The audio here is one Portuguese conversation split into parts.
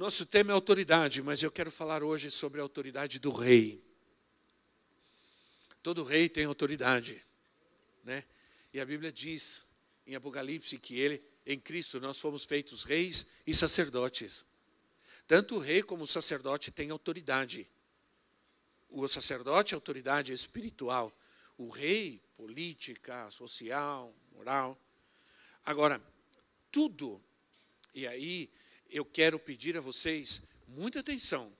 Nosso tema é autoridade, mas eu quero falar hoje sobre a autoridade do rei. Todo rei tem autoridade, né? E a Bíblia diz em Apocalipse que ele, em Cristo, nós fomos feitos reis e sacerdotes. Tanto o rei como o sacerdote têm autoridade. O sacerdote é autoridade espiritual, o rei política, social, moral. Agora, tudo, e aí eu quero pedir a vocês muita atenção,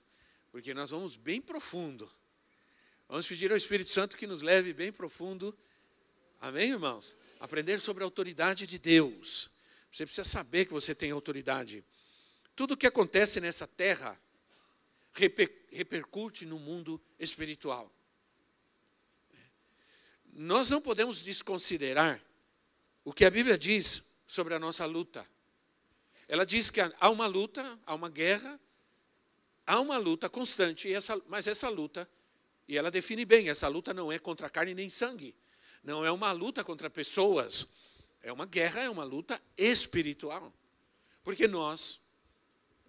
porque nós vamos bem profundo. Vamos pedir ao Espírito Santo que nos leve bem profundo. Amém, irmãos? Aprender sobre a autoridade de Deus. Você precisa saber que você tem autoridade. Tudo o que acontece nessa terra reper, repercute no mundo espiritual. Nós não podemos desconsiderar o que a Bíblia diz sobre a nossa luta. Ela diz que há uma luta, há uma guerra, há uma luta constante, mas essa luta, e ela define bem, essa luta não é contra carne nem sangue, não é uma luta contra pessoas, é uma guerra, é uma luta espiritual. Porque nós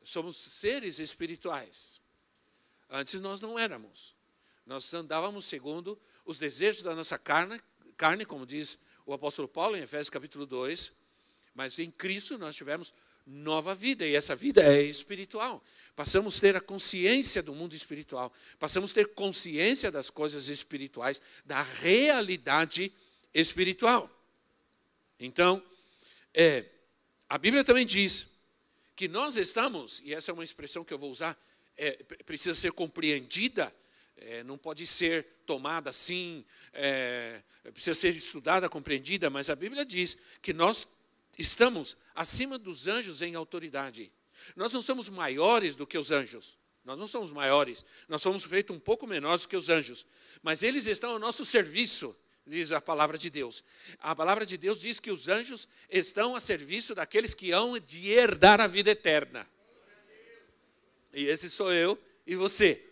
somos seres espirituais. Antes nós não éramos. Nós andávamos segundo os desejos da nossa carne, carne, como diz o apóstolo Paulo em Efésios capítulo 2, mas em Cristo nós tivemos nova vida, e essa vida é espiritual. Passamos a ter a consciência do mundo espiritual, passamos a ter consciência das coisas espirituais, da realidade espiritual. Então, é, a Bíblia também diz que nós estamos, e essa é uma expressão que eu vou usar, é, precisa ser compreendida, é, não pode ser tomada assim, é, precisa ser estudada, compreendida, mas a Bíblia diz que nós estamos acima dos anjos em autoridade. Nós não somos maiores do que os anjos. Nós não somos maiores. Nós somos feitos um pouco menores do que os anjos. Mas eles estão ao nosso serviço, diz a palavra de Deus. A palavra de Deus diz que os anjos estão a serviço daqueles que hão de herdar a vida eterna. E esse sou eu e você.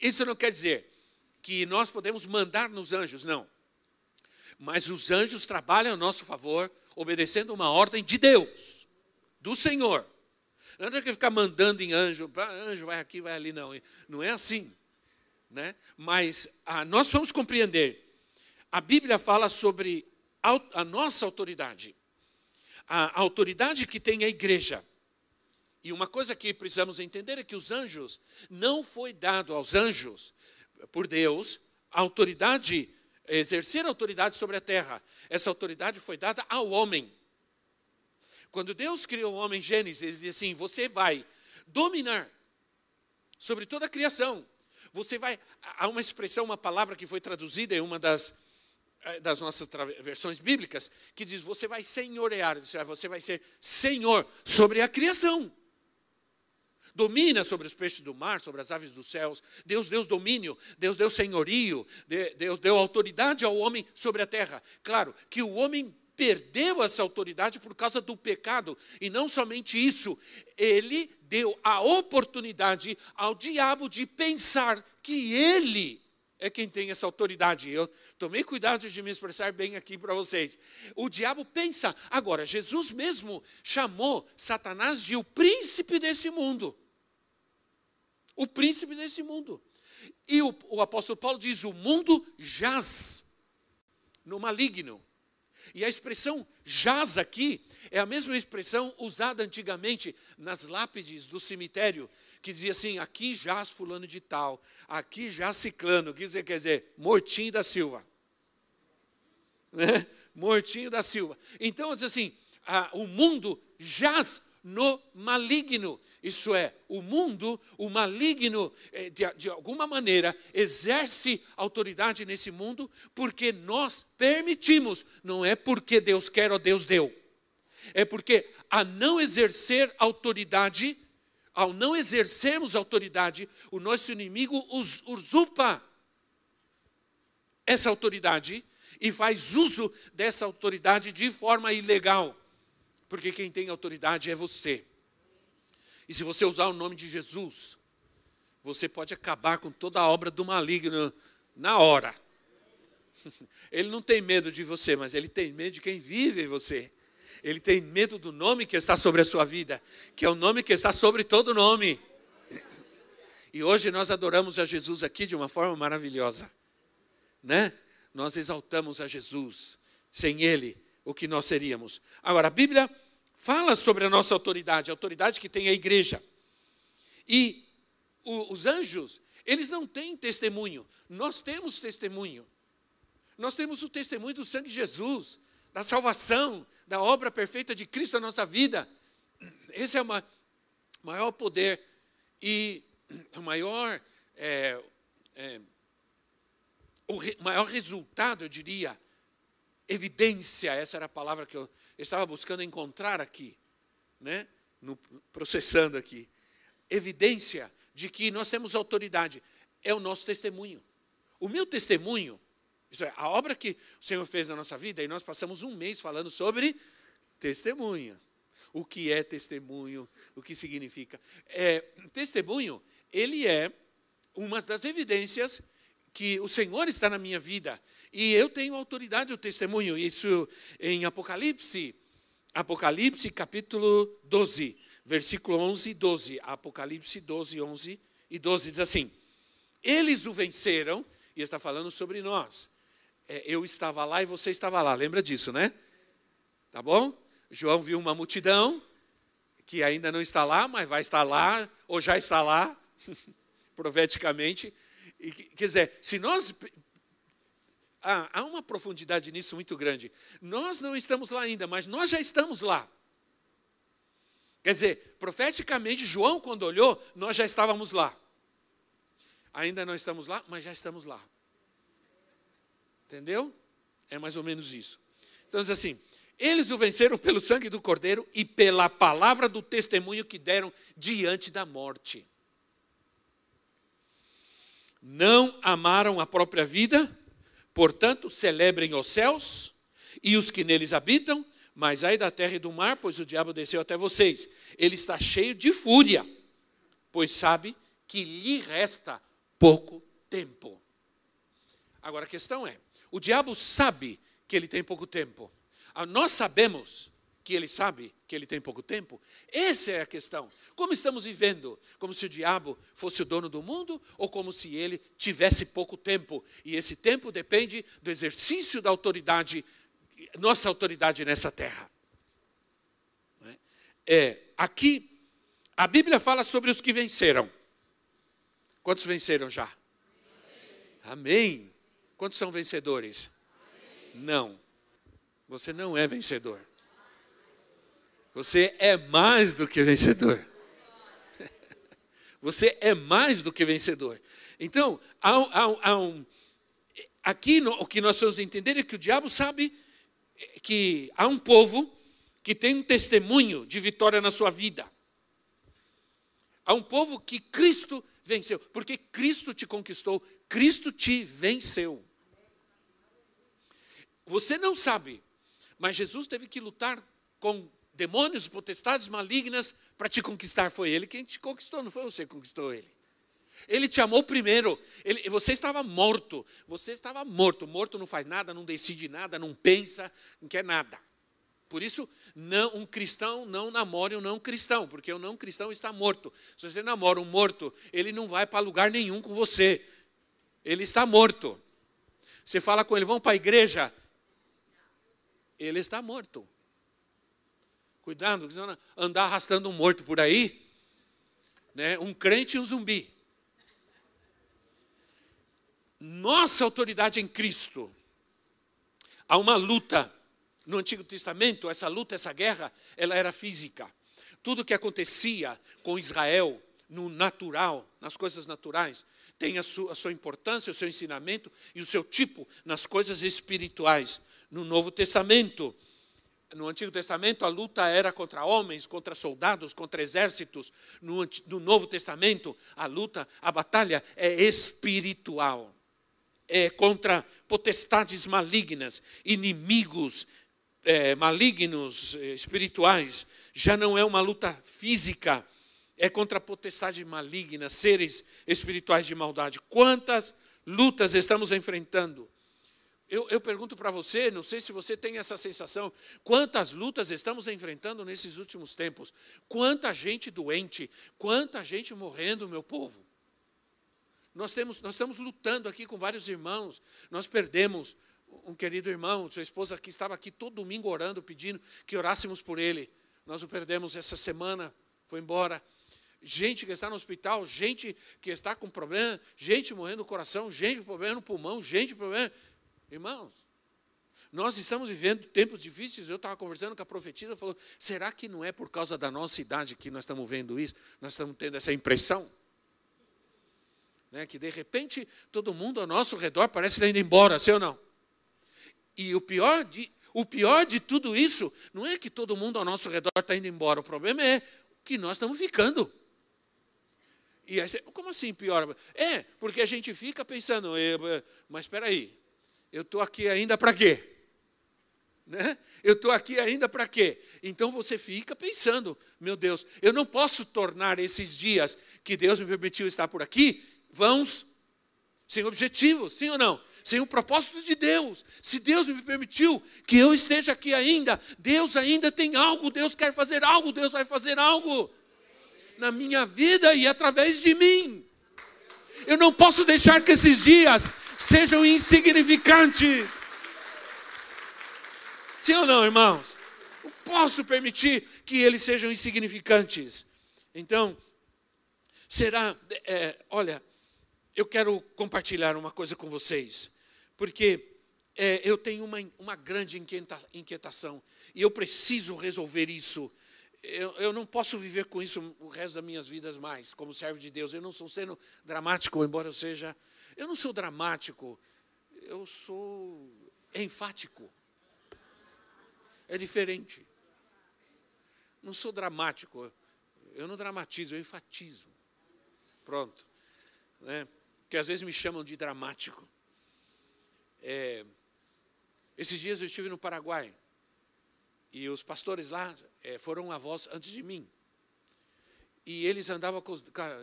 Isso não quer dizer que nós podemos mandar nos anjos, não. Mas os anjos trabalham a nosso favor, obedecendo uma ordem de Deus, do Senhor. Não é que ficar mandando em anjo, anjo vai aqui, vai ali, não. Não é assim. Né? Mas ah, nós vamos compreender. A Bíblia fala sobre a, nossa autoridade. A autoridade que tem a igreja. E uma coisa que precisamos entender é que os anjos, não foi dado aos anjos, por Deus, a autoridade exercer autoridade sobre a terra. Essa autoridade foi dada ao homem. Quando Deus criou o homem em Gênesis, ele disse assim: Você vai dominar sobre toda a criação. Você vai. Há uma expressão, uma palavra que foi traduzida em uma das, eh, das nossas versões bíblicas, que diz: Você vai senhorear, você vai ser senhor sobre a criação domina sobre os peixes do mar, sobre as aves dos céus. Deus deu domínio, Deus deu senhorio, Deus deu autoridade ao homem sobre a terra. Claro que o homem perdeu essa autoridade por causa do pecado, e não somente isso, ele deu a oportunidade ao diabo de pensar que ele é quem tem essa autoridade. Eu tomei cuidado de me expressar bem aqui para vocês. O diabo pensa. Agora, Jesus mesmo chamou Satanás de o príncipe desse mundo o príncipe desse mundo. E o, o apóstolo Paulo diz: o mundo jaz no maligno. E a expressão jaz aqui é a mesma expressão usada antigamente nas lápides do cemitério, que dizia assim: aqui jaz fulano de tal, aqui jaz ciclano, que quer dizer, mortinho da Silva. Né? Mortinho da Silva. Então diz assim: o mundo jaz no maligno. Isso é, o mundo, o maligno, eh, de, de alguma maneira, exerce autoridade nesse mundo porque nós permitimos, não é porque Deus quer ou Deus deu. É porque a não exercer autoridade, ao não exercermos autoridade, o nosso inimigo usurpa essa autoridade e faz uso dessa autoridade de forma ilegal. Porque quem tem autoridade é você. E se você usar o nome de Jesus, você pode acabar com toda a obra do maligno na hora. Ele não tem medo de você, mas ele tem medo de quem vive em você. Ele tem medo do nome que está sobre a sua vida, que é o nome que está sobre todo nome. E hoje nós adoramos a Jesus aqui de uma forma maravilhosa, né? Nós exaltamos a Jesus. Sem Ele, o que nós seríamos? Agora, a Bíblia fala sobre a nossa autoridade, a autoridade que tem a igreja. E o, os anjos, eles não têm testemunho, nós temos testemunho. Nós temos o testemunho do sangue de Jesus, da salvação, da obra perfeita de Cristo na nossa vida. Esse é o maior poder e o maior, é, é, o re, maior resultado, eu diria, evidência, essa era a palavra que eu estava buscando encontrar aqui, né? No, processando aqui. Evidência de que nós temos autoridade é o nosso testemunho. O meu testemunho isso é, a obra que o Senhor fez na nossa vida, e nós passamos um mês falando sobre testemunha. O que é testemunho, o que significa. É, testemunho, ele é uma das evidências que o Senhor está na minha vida. E eu tenho autoridade do testemunho. Isso em Apocalipse, Apocalipse capítulo 12, versículo 11 e 12. Apocalipse 12, 11 e 12 diz assim: Eles o venceram, e está falando sobre nós é, eu estava lá e você estava lá. Lembra disso, né? Tá bom? João viu uma multidão que ainda não está lá, mas vai estar lá, ou já está lá, profeticamente. Quer dizer, se nós. Ah, há uma profundidade nisso muito grande. Nós não estamos lá ainda, mas nós já estamos lá. Quer dizer, profeticamente, João, quando olhou, nós já estávamos lá. Ainda não estamos lá, mas já estamos lá. Entendeu? É mais ou menos isso. Então, diz assim: eles o venceram pelo sangue do Cordeiro e pela palavra do testemunho que deram diante da morte. Não amaram a própria vida, portanto, celebrem os céus e os que neles habitam, mas ai da terra e do mar, pois o diabo desceu até vocês. Ele está cheio de fúria, pois sabe que lhe resta pouco tempo. Agora a questão é: o diabo sabe que ele tem pouco tempo. Ah, nós sabemos que ele sabe que ele tem pouco tempo. Essa é a questão. Como estamos vivendo? Como se o diabo fosse o dono do mundo ou como se ele tivesse pouco tempo? E esse tempo depende do exercício da autoridade, nossa autoridade nessa terra. É, aqui, a Bíblia fala sobre os que venceram. Quantos venceram já? Amém. Quantos são vencedores? Não. Você não é vencedor. Você é mais do que vencedor. Você é mais do que vencedor. Então, há, há, há um, aqui no, o que nós vamos entender é que o diabo sabe que há um povo que tem um testemunho de vitória na sua vida. Há um povo que Cristo venceu, porque Cristo te conquistou, Cristo te venceu. Você não sabe, mas Jesus teve que lutar com demônios, potestades malignas para te conquistar. Foi Ele quem te conquistou, não foi você que conquistou Ele. Ele te amou primeiro. Ele, você estava morto. Você estava morto. Morto não faz nada, não decide nada, não pensa, não quer nada. Por isso, não, um cristão não namore um não cristão, porque o não cristão está morto. Se você namora um morto, ele não vai para lugar nenhum com você ele está morto. Você fala com ele, vamos para a igreja. Ele está morto. Cuidado, andar arrastando um morto por aí. Né? Um crente e um zumbi. Nossa autoridade em Cristo. Há uma luta. No Antigo Testamento, essa luta, essa guerra, ela era física. Tudo que acontecia com Israel no natural, nas coisas naturais, tem a sua, a sua importância, o seu ensinamento e o seu tipo nas coisas espirituais. No Novo Testamento, no Antigo Testamento a luta era contra homens, contra soldados, contra exércitos. No, no Novo Testamento a luta, a batalha é espiritual. É contra potestades malignas, inimigos é, malignos é, espirituais. Já não é uma luta física, é contra potestades malignas, seres espirituais de maldade. Quantas lutas estamos enfrentando? Eu, eu pergunto para você, não sei se você tem essa sensação, quantas lutas estamos enfrentando nesses últimos tempos? Quanta gente doente, quanta gente morrendo, meu povo. Nós, temos, nós estamos lutando aqui com vários irmãos, nós perdemos um querido irmão, sua esposa que estava aqui todo domingo orando, pedindo que orássemos por ele. Nós o perdemos essa semana, foi embora. Gente que está no hospital, gente que está com problema, gente morrendo no coração, gente com problema no pulmão, gente com problema. Irmãos, nós estamos vivendo tempos difíceis. Eu estava conversando com a profetisa, falou: será que não é por causa da nossa idade que nós estamos vendo isso? Nós estamos tendo essa impressão? Né, que de repente todo mundo ao nosso redor parece estar indo embora, sim ou não? E o pior de, o pior de tudo isso não é que todo mundo ao nosso redor está indo embora, o problema é que nós estamos ficando. E aí, como assim pior? É, porque a gente fica pensando, mas espera aí, eu estou aqui ainda para quê? Né? Eu estou aqui ainda para quê? Então você fica pensando, meu Deus, eu não posso tornar esses dias que Deus me permitiu estar por aqui vãos, sem objetivos, sim ou não? Sem o propósito de Deus. Se Deus me permitiu que eu esteja aqui ainda, Deus ainda tem algo, Deus quer fazer algo, Deus vai fazer algo na minha vida e através de mim. Eu não posso deixar que esses dias sejam insignificantes. Sim ou não, irmãos? Não posso permitir que eles sejam insignificantes. Então, será, é, olha, eu quero compartilhar uma coisa com vocês, porque é, eu tenho uma, uma grande inquietação e eu preciso resolver isso. Eu, eu, não posso viver com isso o resto das minhas vidas mais, como servo de Deus. Eu não sou sendo dramático, embora eu seja eu não sou dramático, eu sou enfático. É diferente. Não sou dramático, eu não dramatizo, eu enfatizo. Pronto. Né? Que às vezes me chamam de dramático. É, esses dias eu estive no Paraguai e os pastores lá é, foram avós antes de mim. E eles andavam com.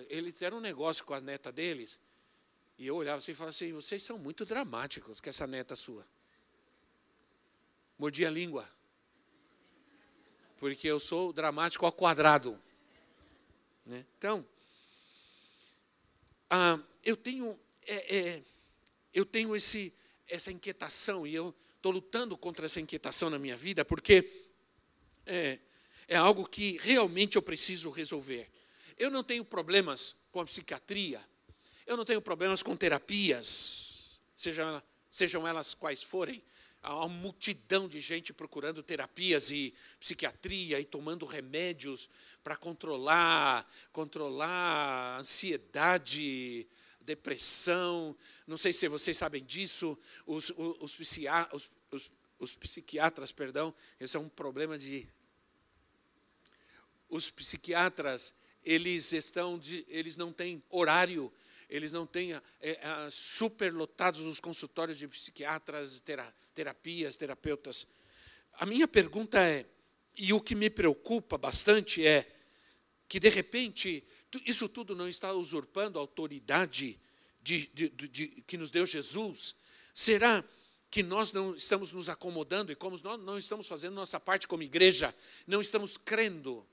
Eles eram um negócio com a neta deles e eu olhava assim e falava assim: vocês são muito dramáticos com essa neta sua. Mordia a língua. Porque eu sou dramático ao quadrado. Né? Então, ah, eu tenho, é, é, eu tenho esse, essa inquietação e eu estou lutando contra essa inquietação na minha vida porque é, é algo que realmente eu preciso resolver. Eu não tenho problemas com a psiquiatria, eu não tenho problemas com terapias, sejam, sejam elas quais forem. Há uma multidão de gente procurando terapias e psiquiatria e tomando remédios para controlar, controlar ansiedade, depressão. Não sei se vocês sabem disso. Os, os, os, os, os psiquiatras, perdão, esse é um problema de. Os psiquiatras, eles estão, de, eles não têm horário eles não têm é, é, superlotados os consultórios de psiquiatras, terapias, terapeutas. A minha pergunta é, e o que me preocupa bastante é que, de repente, isso tudo não está usurpando a autoridade de, de, de, que nos deu Jesus? Será que nós não estamos nos acomodando e como nós não estamos fazendo nossa parte como igreja, não estamos crendo,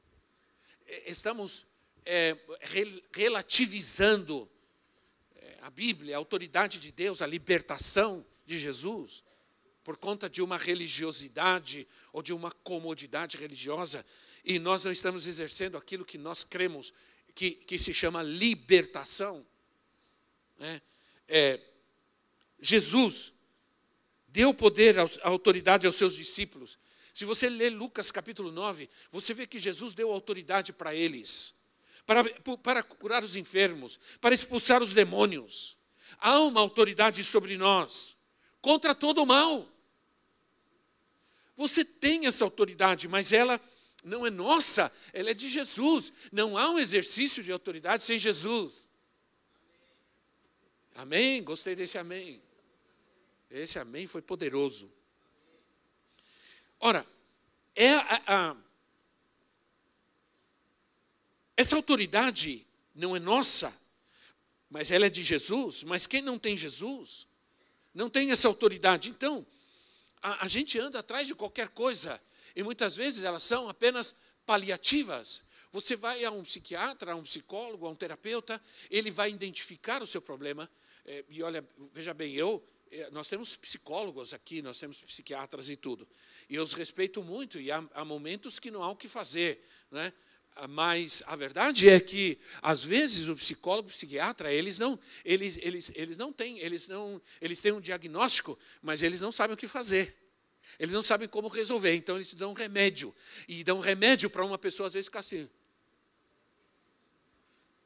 é, estamos é, relativizando a Bíblia, a autoridade de Deus, a libertação de Jesus, por conta de uma religiosidade ou de uma comodidade religiosa, e nós não estamos exercendo aquilo que nós cremos, que, que se chama libertação. Né? É, Jesus deu poder, a autoridade aos seus discípulos. Se você ler Lucas capítulo 9, você vê que Jesus deu autoridade para eles para, para curar os enfermos, para expulsar os demônios. Há uma autoridade sobre nós contra todo o mal. você tem essa autoridade, mas ela não é nossa, ela é de Jesus. Não há um exercício de autoridade sem Jesus. Amém? Gostei desse amém. Esse amém foi poderoso. Ora, é a, a, essa autoridade não é nossa, mas ela é de Jesus. Mas quem não tem Jesus, não tem essa autoridade. Então, a, a gente anda atrás de qualquer coisa, e muitas vezes elas são apenas paliativas. Você vai a um psiquiatra, a um psicólogo, a um terapeuta, ele vai identificar o seu problema. É, e olha, veja bem, eu, é, nós temos psicólogos aqui, nós temos psiquiatras e tudo. E eu os respeito muito, e há, há momentos que não há o que fazer. Né? Mas a verdade é que, às vezes, o psicólogo, o psiquiatra, eles não, eles, eles, eles não têm, eles não, eles têm um diagnóstico, mas eles não sabem o que fazer. Eles não sabem como resolver, então eles dão remédio. E dão remédio para uma pessoa, às vezes, ficar assim.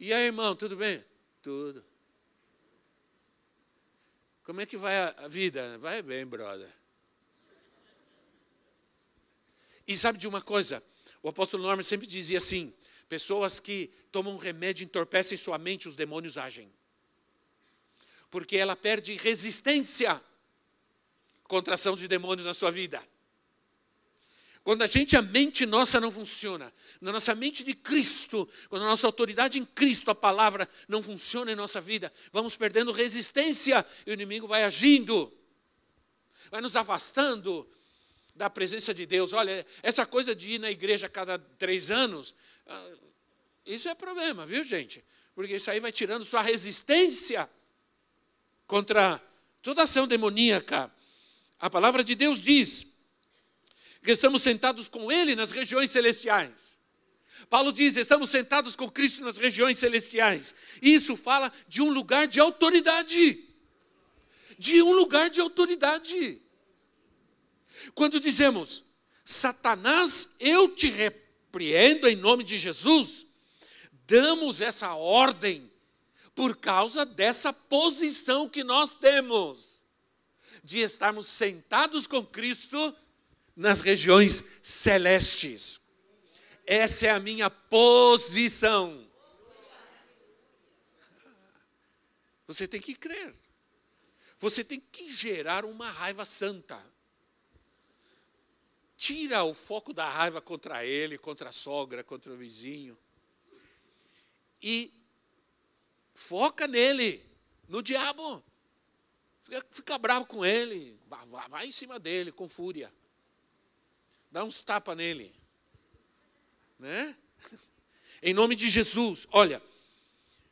E aí, irmão, tudo bem? Tudo. Como é que vai a vida? Vai bem, brother. E sabe de uma coisa? O apóstolo Norman sempre dizia assim: pessoas que tomam remédio entorpecem sua mente, os demônios agem. Porque ela perde resistência contra a ação de demônios na sua vida. Quando a gente, a mente nossa não funciona, na nossa mente de Cristo, quando a nossa autoridade em Cristo, a palavra, não funciona em nossa vida, vamos perdendo resistência e o inimigo vai agindo, vai nos afastando da presença de Deus. Olha, essa coisa de ir na igreja a cada três anos, ah, isso é problema, viu, gente? Porque isso aí vai tirando sua resistência contra toda ação demoníaca. A palavra de Deus diz que estamos sentados com Ele nas regiões celestiais. Paulo diz: estamos sentados com Cristo nas regiões celestiais. Isso fala de um lugar de autoridade. De um lugar de autoridade. Quando dizemos, Satanás, eu te repreendo em nome de Jesus, damos essa ordem por causa dessa posição que nós temos de estarmos sentados com Cristo nas regiões celestes. Essa é a minha posição. Você tem que crer. Você tem que gerar uma raiva santa tira o foco da raiva contra ele, contra a sogra, contra o vizinho. E foca nele, no diabo. Fica, fica bravo com ele, vai, vai em cima dele com fúria. Dá uns tapas nele. Né? Em nome de Jesus, olha,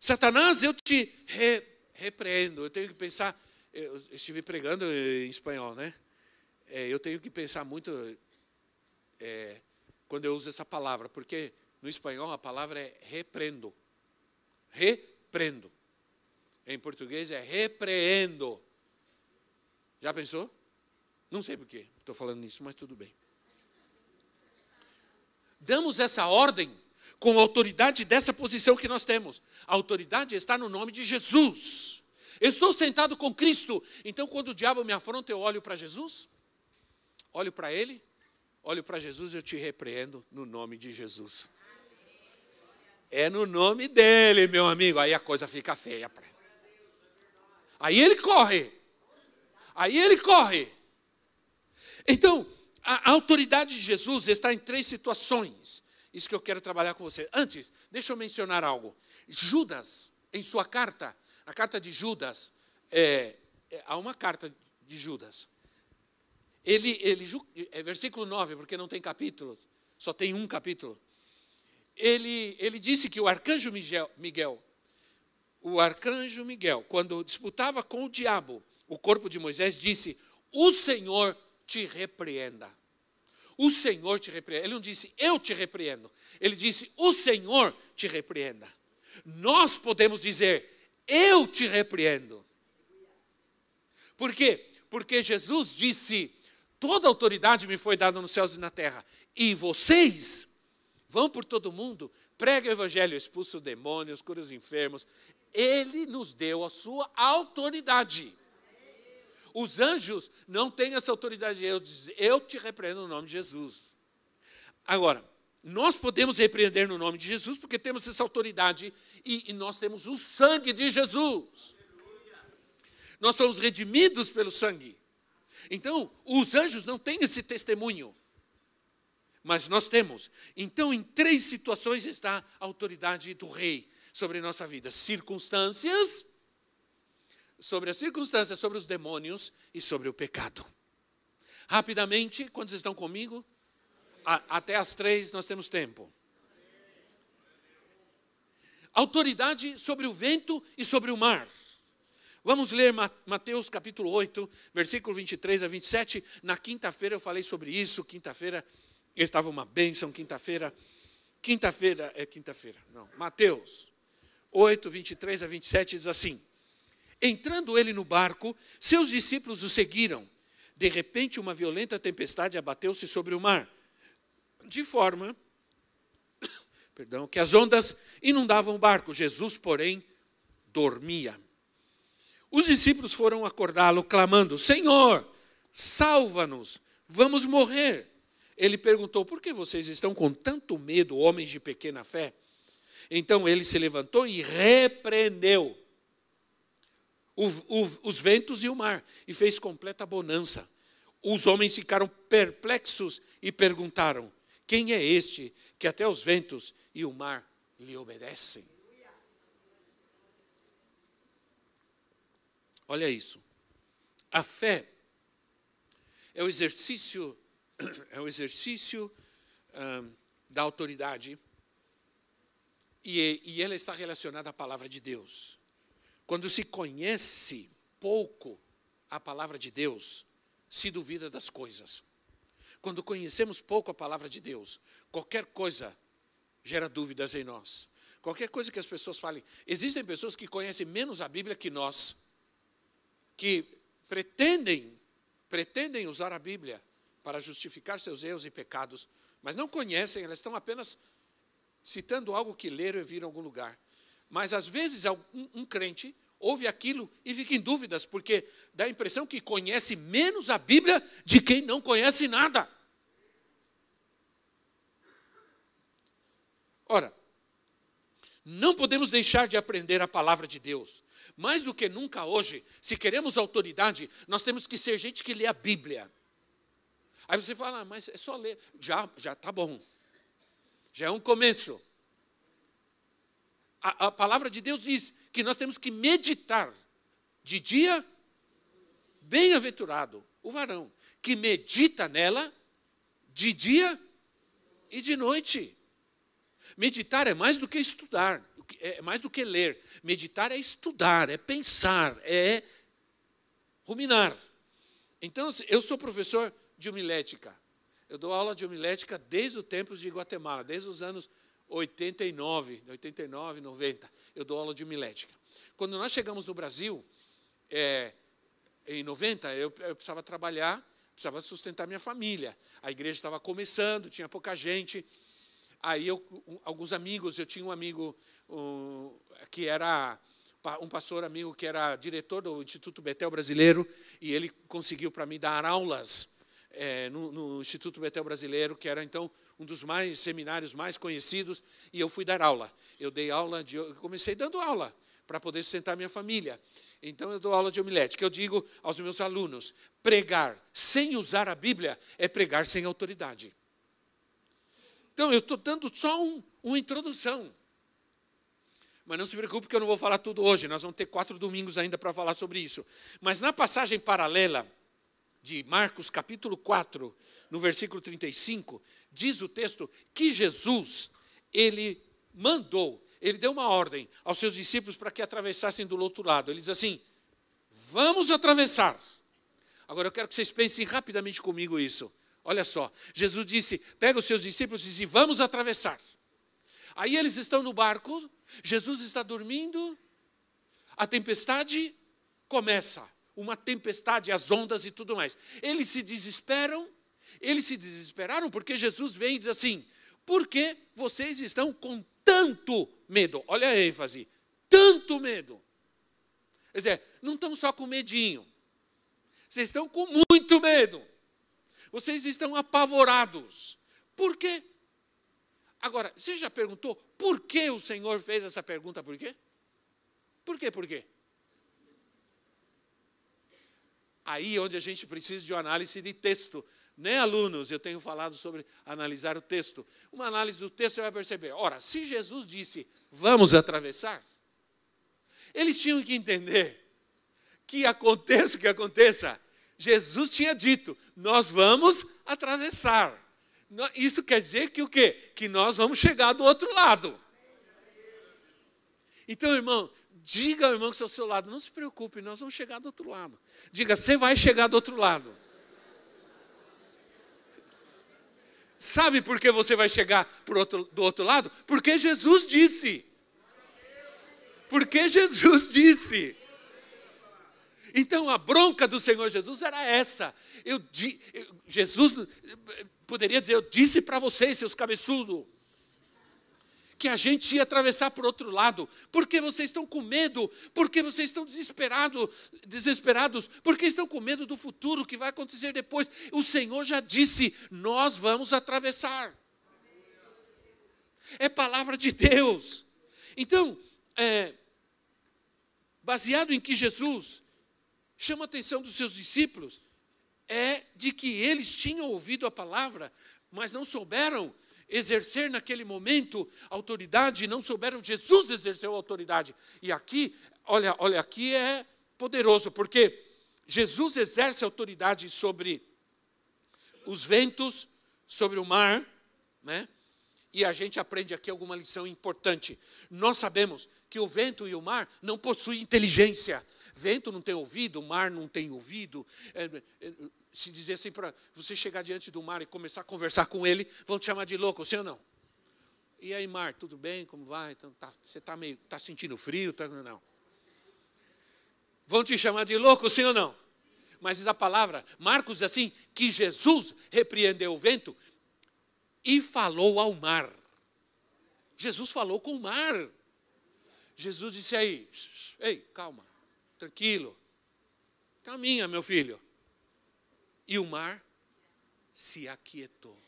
Satanás, eu te re, repreendo. Eu tenho que pensar, eu estive pregando em espanhol, né? É, eu tenho que pensar muito é, quando eu uso essa palavra, porque no espanhol a palavra é reprendo. Reprendo. Em português é repreendo. Já pensou? Não sei porquê estou falando nisso, mas tudo bem. Damos essa ordem com a autoridade dessa posição que nós temos. A autoridade está no nome de Jesus. estou sentado com Cristo. Então, quando o diabo me afronta, eu olho para Jesus, olho para Ele Olho para Jesus e eu te repreendo no nome de Jesus. É no nome dele, meu amigo. Aí a coisa fica feia. Aí ele corre. Aí ele corre. Então, a autoridade de Jesus está em três situações. Isso que eu quero trabalhar com você. Antes, deixa eu mencionar algo. Judas, em sua carta, a carta de Judas, é, é, há uma carta de Judas ele, ele, é versículo 9, porque não tem capítulo, só tem um capítulo. Ele, ele disse que o arcanjo Miguel, Miguel, o arcanjo Miguel, quando disputava com o diabo o corpo de Moisés, disse: O Senhor te repreenda. O Senhor te repreenda. Ele não disse, eu te repreendo. Ele disse, o Senhor te repreenda. Nós podemos dizer, eu te repreendo. Por quê? Porque Jesus disse, Toda autoridade me foi dada nos céus e na terra. E vocês vão por todo mundo, pregam o evangelho, expulsam demônios, curam os enfermos. Ele nos deu a sua autoridade. Os anjos não têm essa autoridade. Eu, eu te repreendo no nome de Jesus. Agora, nós podemos repreender no nome de Jesus porque temos essa autoridade e, e nós temos o sangue de Jesus. Nós somos redimidos pelo sangue. Então, os anjos não têm esse testemunho. Mas nós temos. Então, em três situações está a autoridade do rei sobre nossa vida: circunstâncias, sobre as circunstâncias, sobre os demônios e sobre o pecado. Rapidamente, quando vocês estão comigo, a, até as três nós temos tempo. Autoridade sobre o vento e sobre o mar. Vamos ler Mateus capítulo 8, versículo 23 a 27. Na quinta-feira eu falei sobre isso. Quinta-feira estava uma bênção. Quinta-feira, quinta-feira é quinta-feira, não. Mateus 8, 23 a 27 diz assim: Entrando ele no barco, seus discípulos o seguiram. De repente, uma violenta tempestade abateu-se sobre o mar, de forma perdão, que as ondas inundavam o barco. Jesus, porém, dormia. Os discípulos foram acordá-lo, clamando: Senhor, salva-nos, vamos morrer. Ele perguntou: Por que vocês estão com tanto medo, homens de pequena fé? Então ele se levantou e repreendeu o, o, os ventos e o mar, e fez completa bonança. Os homens ficaram perplexos e perguntaram: Quem é este que até os ventos e o mar lhe obedecem? Olha isso. A fé é o exercício, é o exercício da autoridade e, e ela está relacionada à palavra de Deus. Quando se conhece pouco a palavra de Deus, se duvida das coisas. Quando conhecemos pouco a palavra de Deus, qualquer coisa gera dúvidas em nós. Qualquer coisa que as pessoas falem. Existem pessoas que conhecem menos a Bíblia que nós, que pretendem, pretendem usar a Bíblia para justificar seus erros e pecados, mas não conhecem, elas estão apenas citando algo que leram e viram em algum lugar. Mas às vezes um, um crente ouve aquilo e fica em dúvidas, porque dá a impressão que conhece menos a Bíblia de quem não conhece nada. Ora, não podemos deixar de aprender a palavra de Deus. Mais do que nunca hoje, se queremos autoridade, nós temos que ser gente que lê a Bíblia. Aí você fala, ah, mas é só ler. Já, já está bom. Já é um começo a, a palavra de Deus diz que nós temos que meditar de dia, bem-aventurado o varão, que medita nela de dia e de noite. Meditar é mais do que estudar, é mais do que ler. Meditar é estudar, é pensar, é ruminar. Então, eu sou professor de homilética. Eu dou aula de homilética desde o tempo de Guatemala, desde os anos 89, 89, 90, eu dou aula de homilética. Quando nós chegamos no Brasil, é, em 90, eu, eu precisava trabalhar, precisava sustentar minha família. A igreja estava começando, tinha pouca gente. Aí eu, alguns amigos, eu tinha um amigo um, que era um pastor amigo que era diretor do Instituto Betel Brasileiro e ele conseguiu para mim dar aulas é, no, no Instituto Betel Brasileiro, que era então um dos mais seminários mais conhecidos, e eu fui dar aula. Eu dei aula de, eu comecei dando aula para poder sustentar minha família. Então eu dou aula de homilética. Eu digo aos meus alunos: pregar sem usar a Bíblia é pregar sem autoridade. Então eu estou dando só um, uma introdução. Mas não se preocupe que eu não vou falar tudo hoje. Nós vamos ter quatro domingos ainda para falar sobre isso. Mas na passagem paralela de Marcos capítulo 4, no versículo 35, diz o texto que Jesus, ele mandou, ele deu uma ordem aos seus discípulos para que atravessassem do outro lado. Ele diz assim: Vamos atravessar. Agora eu quero que vocês pensem rapidamente comigo isso. Olha só, Jesus disse: pega os seus discípulos e diz: Vamos atravessar. Aí eles estão no barco, Jesus está dormindo, a tempestade começa, uma tempestade, as ondas e tudo mais. Eles se desesperam eles se desesperaram porque Jesus vem e diz assim: por que vocês estão com tanto medo? Olha a ênfase: tanto medo. Quer dizer, não estão só com medinho, Vocês estão com muito medo. Vocês estão apavorados. Por quê? Agora, você já perguntou por que o Senhor fez essa pergunta? Por quê? Por quê? Por quê? Aí é onde a gente precisa de uma análise de texto. Nem alunos, eu tenho falado sobre analisar o texto. Uma análise do texto você vai perceber. Ora, se Jesus disse, vamos atravessar, eles tinham que entender que aconteça o que aconteça, Jesus tinha dito, nós vamos atravessar. Isso quer dizer que o quê? Que nós vamos chegar do outro lado. Então, irmão, diga ao irmão que está ao seu lado, não se preocupe, nós vamos chegar do outro lado. Diga, você vai chegar do outro lado. Sabe por que você vai chegar outro, do outro lado? Porque Jesus disse. Porque Jesus disse. Então a bronca do Senhor Jesus era essa. Eu, Jesus poderia dizer: Eu disse para vocês, seus cabeçudos, que a gente ia atravessar por outro lado. Porque vocês estão com medo? Porque vocês estão desesperados, desesperados? Porque estão com medo do futuro que vai acontecer depois? O Senhor já disse: Nós vamos atravessar. É palavra de Deus. Então, é, baseado em que Jesus chama a atenção dos seus discípulos, é de que eles tinham ouvido a palavra, mas não souberam exercer naquele momento autoridade, não souberam, Jesus exerceu autoridade. E aqui, olha, olha, aqui é poderoso, porque Jesus exerce autoridade sobre os ventos, sobre o mar, né? E a gente aprende aqui alguma lição importante. Nós sabemos que o vento e o mar não possuem inteligência. Vento não tem ouvido, mar não tem ouvido. É, é, se dizer assim para você chegar diante do mar e começar a conversar com ele, vão te chamar de louco, sim ou não? E aí, mar, tudo bem? Como vai? Então, tá, você está meio, tá sentindo frio? Tá, não. Vão te chamar de louco, sim ou não? Mas a palavra, Marcos diz assim, que Jesus repreendeu o vento e falou ao mar. Jesus falou com o mar. Jesus disse aí, ei, calma, tranquilo, caminha, meu filho. E o mar se aquietou.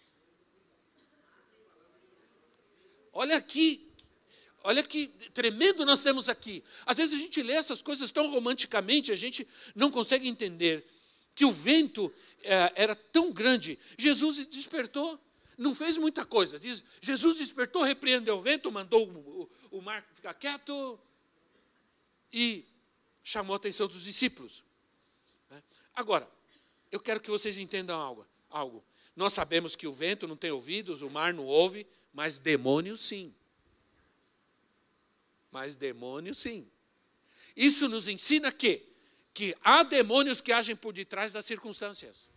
Olha aqui, olha que tremendo nós temos aqui. Às vezes a gente lê essas coisas tão romanticamente, a gente não consegue entender que o vento é, era tão grande. Jesus despertou, não fez muita coisa. Diz, Jesus despertou, repreendeu o vento, mandou o, o, o mar ficar quieto e chamou a atenção dos discípulos. Né? Agora, eu quero que vocês entendam algo. algo. Nós sabemos que o vento não tem ouvidos, o mar não ouve, mas demônio sim. Mas demônio sim. Isso nos ensina que que há demônios que agem por detrás das circunstâncias.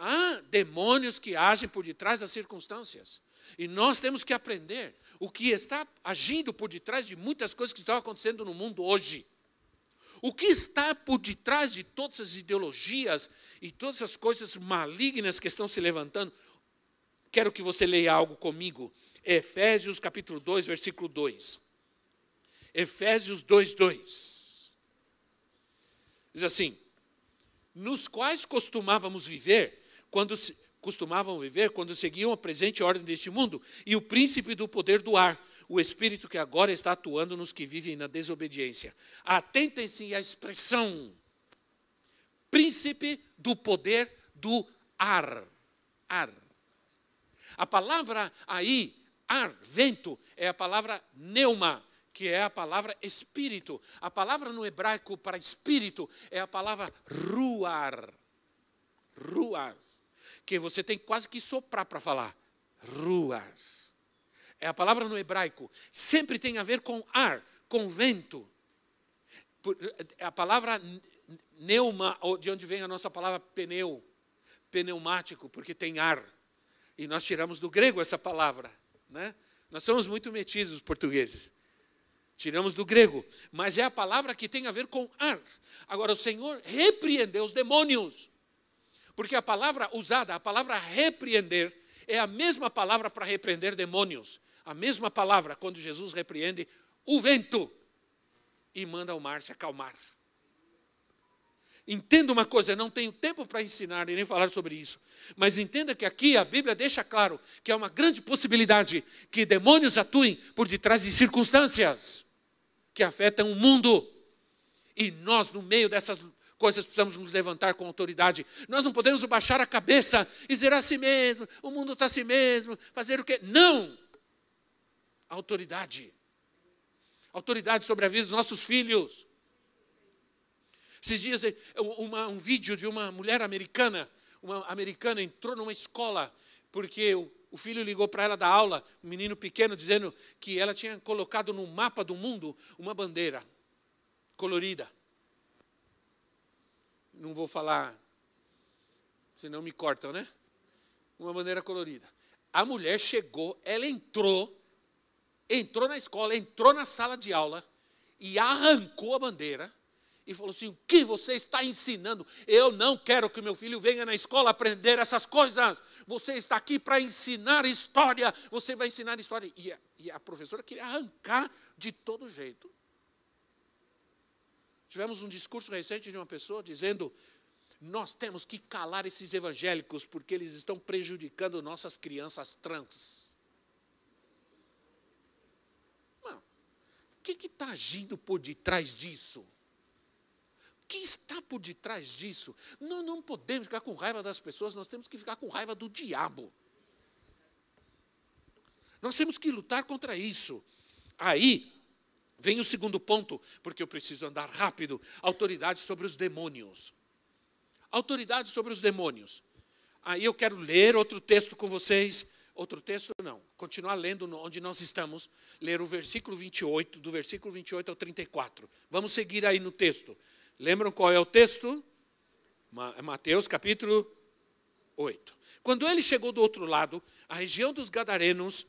Há demônios que agem por detrás das circunstâncias. E nós temos que aprender o que está agindo por detrás de muitas coisas que estão acontecendo no mundo hoje. O que está por detrás de todas as ideologias e todas as coisas malignas que estão se levantando? Quero que você leia algo comigo. Efésios capítulo 2, versículo 2. Efésios 2, 2. Diz assim: Nos quais costumávamos viver quando costumavam viver quando seguiam a presente ordem deste mundo e o príncipe do poder do ar, o espírito que agora está atuando nos que vivem na desobediência. Atentem-se à expressão príncipe do poder do ar. Ar. A palavra aí, ar, vento, é a palavra neuma, que é a palavra espírito. A palavra no hebraico para espírito é a palavra ruar. Ruar. Que você tem quase que soprar para falar. Ruar. É a palavra no hebraico. Sempre tem a ver com ar, com vento. A palavra neuma, de onde vem a nossa palavra pneu, pneumático, porque tem ar. E nós tiramos do grego essa palavra. Né? Nós somos muito metidos, os portugueses. Tiramos do grego, mas é a palavra que tem a ver com ar. Agora, o Senhor repreendeu os demônios, porque a palavra usada, a palavra repreender, é a mesma palavra para repreender demônios. A mesma palavra quando Jesus repreende o vento e manda o mar se acalmar. Entenda uma coisa, eu não tenho tempo para ensinar e nem falar sobre isso. Mas entenda que aqui a Bíblia deixa claro que é uma grande possibilidade que demônios atuem por detrás de circunstâncias que afetam o mundo. E nós, no meio dessas coisas, precisamos nos levantar com autoridade. Nós não podemos baixar a cabeça e dizer a si mesmo: o mundo está a si mesmo, fazer o quê? Não! Autoridade. Autoridade sobre a vida dos nossos filhos. Esses dias, uma, um vídeo de uma mulher americana uma americana entrou numa escola porque o, o filho ligou para ela da aula, um menino pequeno, dizendo que ela tinha colocado no mapa do mundo uma bandeira colorida. Não vou falar, senão me cortam, né? Uma bandeira colorida. A mulher chegou, ela entrou, entrou na escola, entrou na sala de aula e arrancou a bandeira e falou assim: O que você está ensinando? Eu não quero que meu filho venha na escola aprender essas coisas. Você está aqui para ensinar história. Você vai ensinar história. E a, e a professora queria arrancar de todo jeito. Tivemos um discurso recente de uma pessoa dizendo: Nós temos que calar esses evangélicos porque eles estão prejudicando nossas crianças trans. o que está agindo por detrás disso? que está por detrás disso? Nós não podemos ficar com raiva das pessoas, nós temos que ficar com raiva do diabo. Nós temos que lutar contra isso. Aí vem o segundo ponto, porque eu preciso andar rápido: autoridade sobre os demônios. Autoridade sobre os demônios. Aí eu quero ler outro texto com vocês. Outro texto não, continuar lendo onde nós estamos, ler o versículo 28, do versículo 28 ao 34. Vamos seguir aí no texto. Lembram qual é o texto? É Mateus capítulo 8. Quando ele chegou do outro lado, a região dos Gadarenos,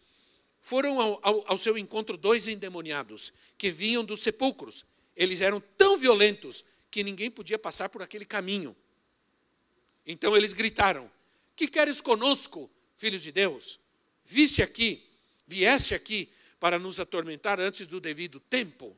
foram ao, ao, ao seu encontro dois endemoniados que vinham dos sepulcros. Eles eram tão violentos que ninguém podia passar por aquele caminho. Então eles gritaram: Que queres conosco, filhos de Deus? Viste aqui, vieste aqui para nos atormentar antes do devido tempo?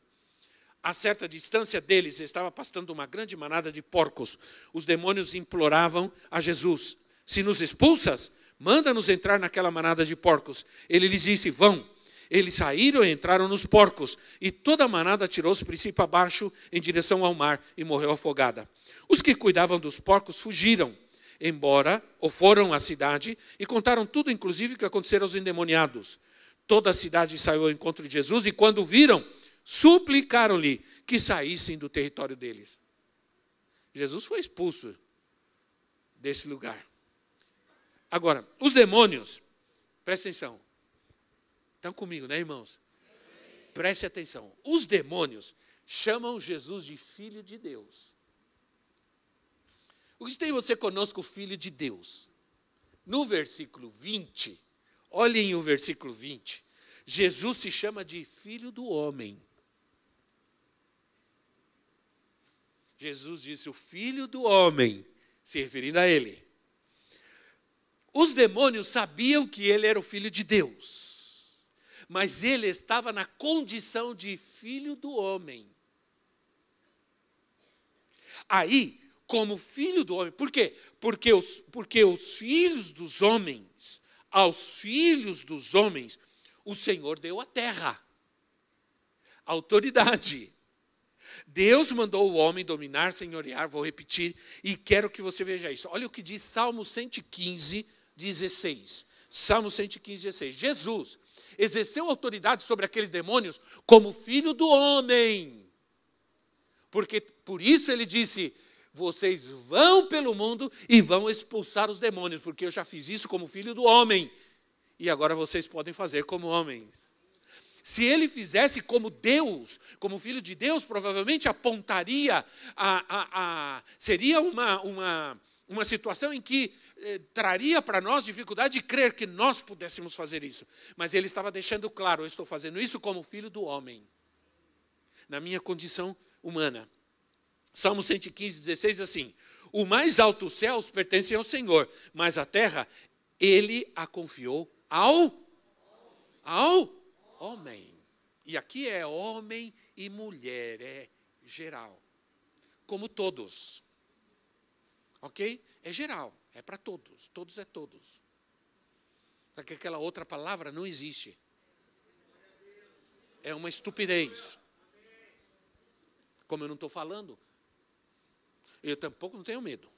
A certa distância deles estava pastando uma grande manada de porcos. Os demônios imploravam a Jesus: Se nos expulsas, manda-nos entrar naquela manada de porcos. Ele lhes disse: Vão. Eles saíram e entraram nos porcos, e toda a manada tirou-se princípio abaixo em direção ao mar e morreu afogada. Os que cuidavam dos porcos fugiram, embora ou foram à cidade e contaram tudo, inclusive o que aconteceu aos endemoniados. Toda a cidade saiu ao encontro de Jesus e quando viram, suplicaram-lhe que saíssem do território deles. Jesus foi expulso desse lugar. Agora, os demônios, preste atenção. Estão comigo, né, irmãos? Preste atenção. Os demônios chamam Jesus de filho de Deus. O que tem você conosco, filho de Deus? No versículo 20, olhem o versículo 20. Jesus se chama de filho do homem. Jesus disse: o filho do homem, se referindo a ele. Os demônios sabiam que ele era o filho de Deus, mas ele estava na condição de filho do homem. Aí, como filho do homem, por quê? Porque os, porque os filhos dos homens, aos filhos dos homens, o Senhor deu a terra, autoridade. Deus mandou o homem dominar, senhorear, vou repetir, e quero que você veja isso. Olha o que diz Salmo 115, 16. Salmo 115, 16. Jesus exerceu autoridade sobre aqueles demônios como filho do homem. Porque por isso ele disse: vocês vão pelo mundo e vão expulsar os demônios, porque eu já fiz isso como filho do homem. E agora vocês podem fazer como homens. Se ele fizesse como Deus, como filho de Deus, provavelmente apontaria a. a, a seria uma, uma, uma situação em que eh, traria para nós dificuldade de crer que nós pudéssemos fazer isso. Mas ele estava deixando claro: eu estou fazendo isso como filho do homem, na minha condição humana. Salmo 115, 16 diz assim: O mais alto céus pertencem ao Senhor, mas a terra ele a confiou ao ao homem. E aqui é homem e mulher, é geral. Como todos. Ok? É geral, é para todos, todos é todos. Só que aquela outra palavra não existe. É uma estupidez. Como eu não estou falando, eu tampouco não tenho medo.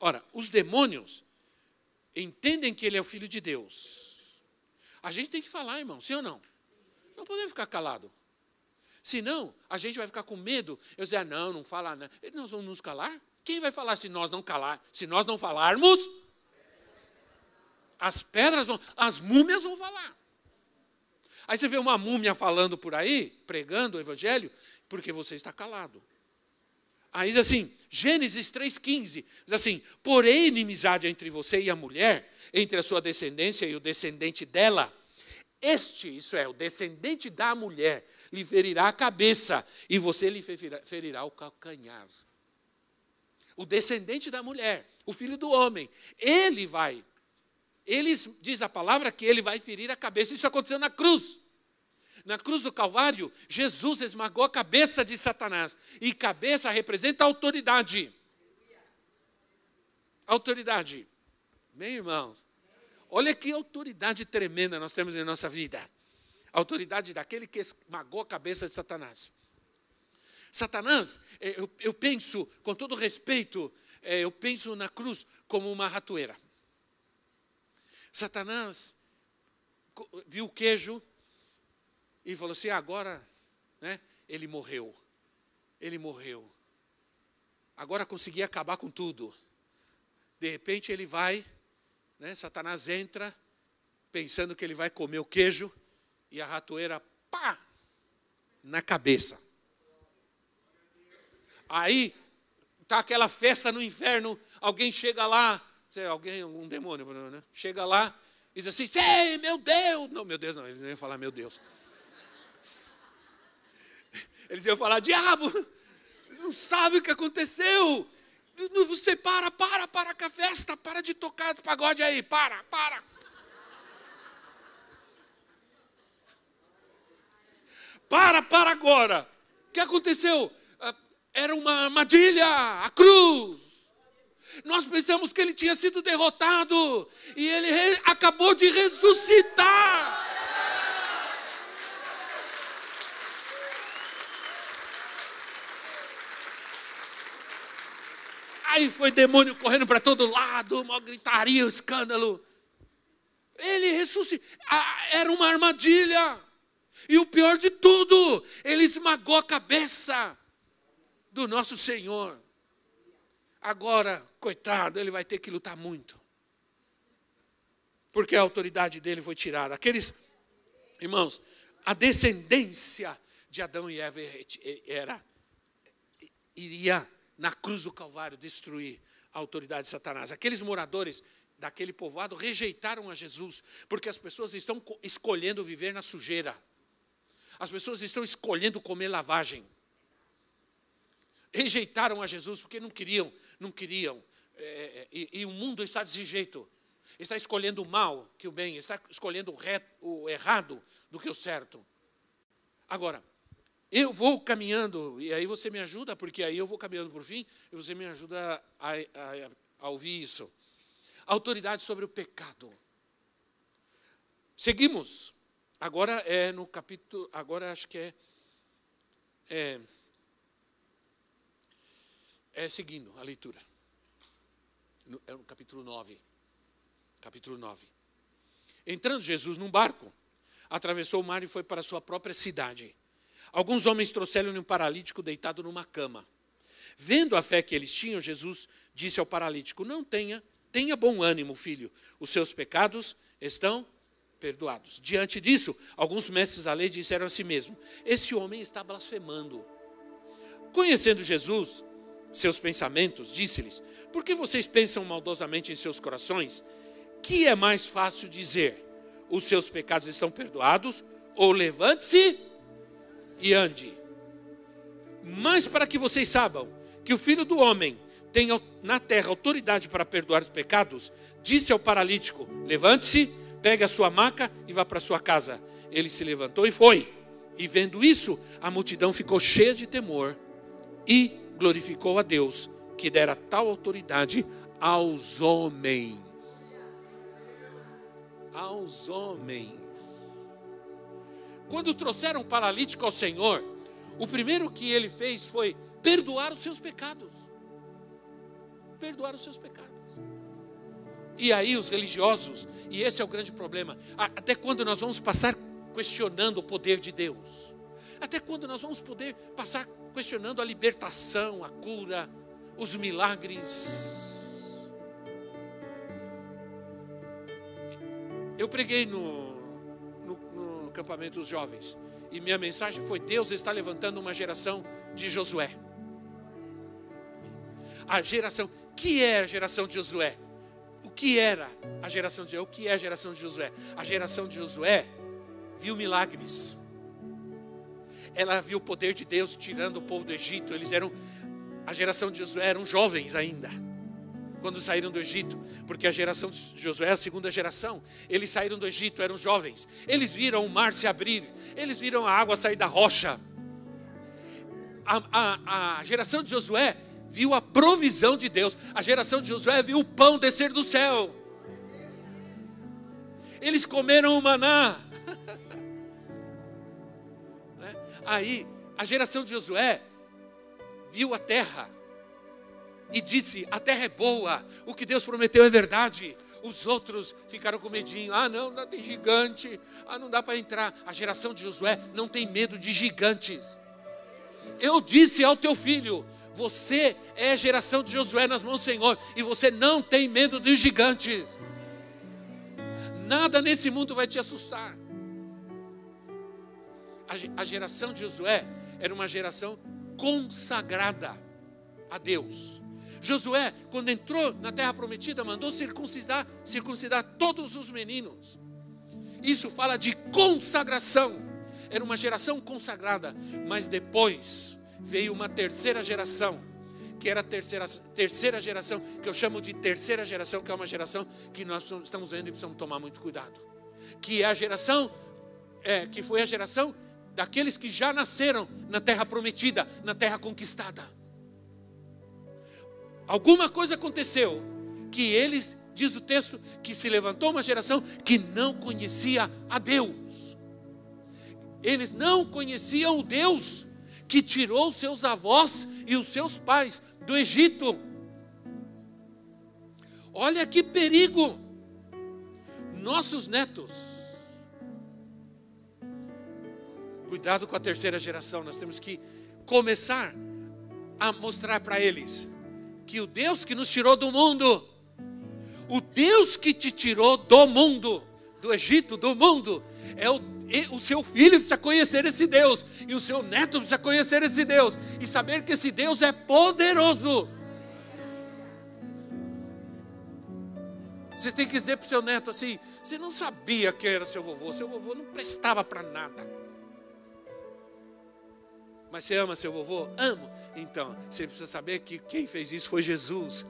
Ora, os demônios entendem que ele é o filho de Deus. A gente tem que falar, irmão, sim ou não? Não podemos ficar calado. Senão, a gente vai ficar com medo. Eu dizer, ah, não, não fala nada. Nós vamos nos calar? Quem vai falar se nós não calar? Se nós não falarmos, as pedras vão, as múmias vão falar. Aí você vê uma múmia falando por aí, pregando o evangelho, porque você está calado. Aí diz assim, Gênesis 3,15, diz assim: porém inimizade entre você e a mulher, entre a sua descendência e o descendente dela. Este, isso é, o descendente da mulher, lhe ferirá a cabeça, e você lhe ferirá o calcanhar. O descendente da mulher, o filho do homem, ele vai. Ele diz a palavra que ele vai ferir a cabeça. Isso aconteceu na cruz. Na cruz do Calvário, Jesus esmagou a cabeça de Satanás. E cabeça representa autoridade. Autoridade. Bem, irmãos, olha que autoridade tremenda nós temos em nossa vida. A autoridade daquele que esmagou a cabeça de Satanás. Satanás, é, eu, eu penso, com todo respeito, é, eu penso na cruz como uma ratoeira. Satanás viu o queijo, e falou assim: agora, né, ele morreu. Ele morreu. Agora consegui acabar com tudo. De repente ele vai, né, Satanás entra, pensando que ele vai comer o queijo, e a ratoeira, pá, na cabeça. Aí, tá aquela festa no inferno, alguém chega lá, alguém, um demônio, né? chega lá, e diz assim, Ei, meu Deus! Não, meu Deus não, eles nem iam falar meu Deus. Eles iam falar: diabo, não sabe o que aconteceu. Você para, para, para com a festa, para de tocar de pagode aí, para, para. Para, para agora. O que aconteceu? Era uma armadilha, a cruz. Nós pensamos que ele tinha sido derrotado e ele acabou de ressuscitar. Aí foi demônio correndo para todo lado, uma gritaria, um escândalo. Ele ressuscitou. Era uma armadilha. E o pior de tudo, ele esmagou a cabeça do nosso Senhor. Agora, coitado, ele vai ter que lutar muito. Porque a autoridade dele foi tirada. Aqueles, irmãos, a descendência de Adão e Eva era, iria na cruz do Calvário destruir a autoridade de Satanás. Aqueles moradores daquele povoado rejeitaram a Jesus, porque as pessoas estão escolhendo viver na sujeira. As pessoas estão escolhendo comer lavagem. Rejeitaram a Jesus porque não queriam, não queriam. É, é e, e, o mundo está desse jeito. Está escolhendo o mal que o bem, está escolhendo o, reto, o errado do que o certo. Agora, eu vou caminhando, e aí você me ajuda, porque aí eu vou caminhando por fim, e você me ajuda a, a, a ouvir isso. Autoridade sobre o pecado. Seguimos. Agora é no capítulo, agora acho que é, é, é seguindo a leitura. No, é no capítulo 9. Capítulo 9. Entrando Jesus num barco, atravessou o mar e foi para sua própria cidade. Alguns homens trouxeram-lhe um paralítico deitado numa cama. Vendo a fé que eles tinham, Jesus disse ao paralítico: Não tenha, tenha bom ânimo, filho, os seus pecados estão perdoados. Diante disso, alguns mestres da lei disseram a si mesmo: Esse homem está blasfemando. Conhecendo Jesus, seus pensamentos, disse-lhes: Por que vocês pensam maldosamente em seus corações? Que é mais fácil dizer: Os seus pecados estão perdoados? Ou levante-se e ande. Mas para que vocês saibam que o filho do homem tem na terra autoridade para perdoar os pecados, disse ao paralítico: Levante-se, pegue a sua maca e vá para sua casa. Ele se levantou e foi. E vendo isso, a multidão ficou cheia de temor e glorificou a Deus, que dera tal autoridade aos homens. Aos homens. Quando trouxeram o paralítico ao Senhor, o primeiro que ele fez foi perdoar os seus pecados. Perdoar os seus pecados. E aí os religiosos, e esse é o grande problema, até quando nós vamos passar questionando o poder de Deus? Até quando nós vamos poder passar questionando a libertação, a cura, os milagres? Eu preguei no, no, no acampamento dos jovens, e minha mensagem foi: Deus está levantando uma geração de Josué. A geração, que é a geração de Josué? O que era a geração de Josué? O que é a geração de Josué? A geração de Josué viu milagres. Ela viu o poder de Deus tirando o povo do Egito. Eles eram, a geração de Josué eram jovens ainda, quando saíram do Egito, porque a geração de Josué é a segunda geração. Eles saíram do Egito, eram jovens. Eles viram o mar se abrir, eles viram a água sair da rocha. A, a, a geração de Josué viu a provisão de Deus. A geração de Josué viu o pão descer do céu. Eles comeram o maná. Aí, a geração de Josué viu a terra e disse: A terra é boa, o que Deus prometeu é verdade. Os outros ficaram com medinho: Ah, não, não tem gigante, ah, não dá para entrar. A geração de Josué não tem medo de gigantes. Eu disse ao teu filho: Você é a geração de Josué nas mãos do Senhor, e você não tem medo dos gigantes. Nada nesse mundo vai te assustar. A geração de Josué era uma geração consagrada a Deus. Josué, quando entrou na terra prometida, mandou circuncidar, circuncidar todos os meninos. Isso fala de consagração. Era uma geração consagrada, mas depois veio uma terceira geração que era a terceira, terceira geração, que eu chamo de terceira geração, que é uma geração que nós estamos vendo e precisamos tomar muito cuidado. Que é a geração, é, que foi a geração daqueles que já nasceram na terra prometida, na terra conquistada. Alguma coisa aconteceu que eles, diz o texto, que se levantou uma geração que não conhecia a Deus. Eles não conheciam o Deus que tirou seus avós e os seus pais do Egito. Olha que perigo! Nossos netos. Cuidado com a terceira geração, nós temos que começar a mostrar para eles que o Deus que nos tirou do mundo, o Deus que te tirou do mundo, do Egito, do mundo, é o o seu filho precisa conhecer esse Deus, e o seu neto precisa conhecer esse Deus, e saber que esse Deus é poderoso. Você tem que dizer para o seu neto assim: você não sabia quem era seu vovô, seu vovô não prestava para nada. Mas você ama seu vovô? Amo. Então, você precisa saber que quem fez isso foi Jesus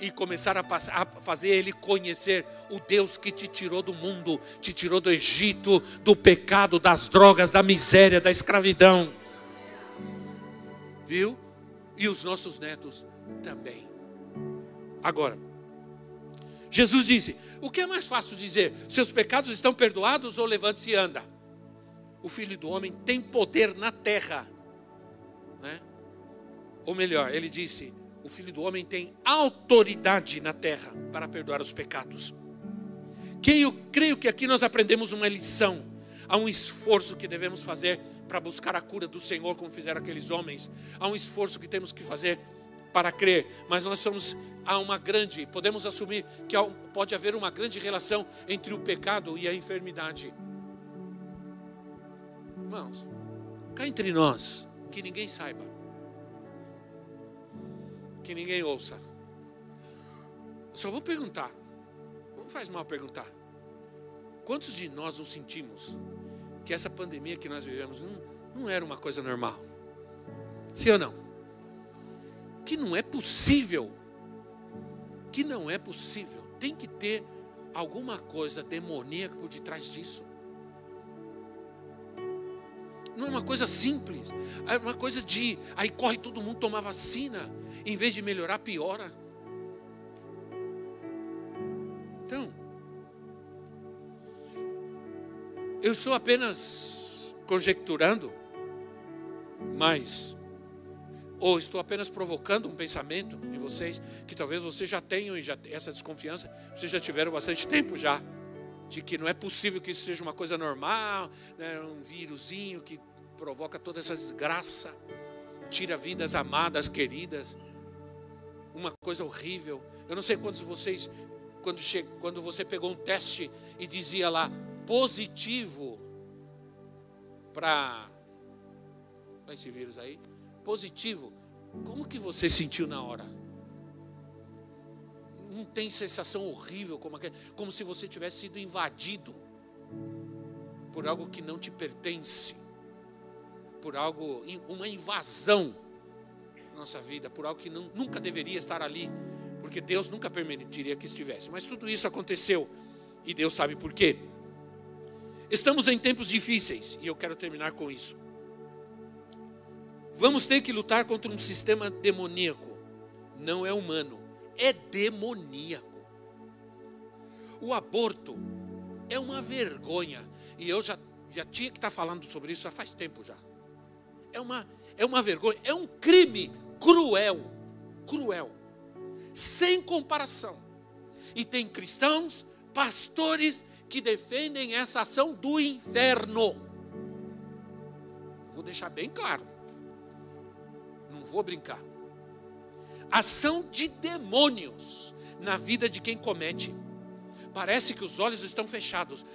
e começar a, passar, a fazer ele conhecer o Deus que te tirou do mundo, te tirou do Egito, do pecado, das drogas, da miséria, da escravidão. Viu? E os nossos netos também. Agora, Jesus disse: o que é mais fácil dizer? Seus pecados estão perdoados ou levante-se e anda? O filho do homem tem poder na terra. Né? Ou melhor, ele disse: o Filho do Homem tem autoridade na terra para perdoar os pecados. Que eu creio que aqui nós aprendemos uma lição. Há um esforço que devemos fazer para buscar a cura do Senhor, como fizeram aqueles homens. Há um esforço que temos que fazer para crer, mas nós estamos há uma grande, podemos assumir que pode haver uma grande relação entre o pecado e a enfermidade. Irmãos, cá entre nós, que ninguém saiba que ninguém ouça. Eu só vou perguntar. Não faz mal perguntar. Quantos de nós nos sentimos que essa pandemia que nós vivemos não, não era uma coisa normal? Sim ou não? Que não é possível. Que não é possível. Tem que ter alguma coisa demoníaca por detrás disso. Não é uma coisa simples. É uma coisa de. Aí corre todo mundo tomar vacina. Em vez de melhorar, piora. Então, eu estou apenas conjecturando, mas, ou estou apenas provocando um pensamento em vocês, que talvez vocês já tenham e já, essa desconfiança, vocês já tiveram bastante tempo já de que não é possível que isso seja uma coisa normal, né, um vírusinho que provoca toda essa desgraça, tira vidas amadas, queridas, uma coisa horrível. Eu não sei quantos de vocês, quando, che... quando você pegou um teste e dizia lá positivo para esse vírus aí, positivo, como que você sentiu na hora? Não tem sensação horrível como, aquele, como se você tivesse sido invadido por algo que não te pertence, por algo, uma invasão na nossa vida, por algo que não, nunca deveria estar ali, porque Deus nunca permitiria que estivesse. Mas tudo isso aconteceu e Deus sabe por quê. Estamos em tempos difíceis e eu quero terminar com isso. Vamos ter que lutar contra um sistema demoníaco, não é humano é demoníaco. O aborto é uma vergonha. E eu já, já tinha que estar falando sobre isso já faz tempo já. É uma, é uma vergonha, é um crime cruel, cruel, sem comparação. E tem cristãos, pastores que defendem essa ação do inferno. Vou deixar bem claro. Não vou brincar ação de demônios na vida de quem comete. Parece que os olhos estão fechados,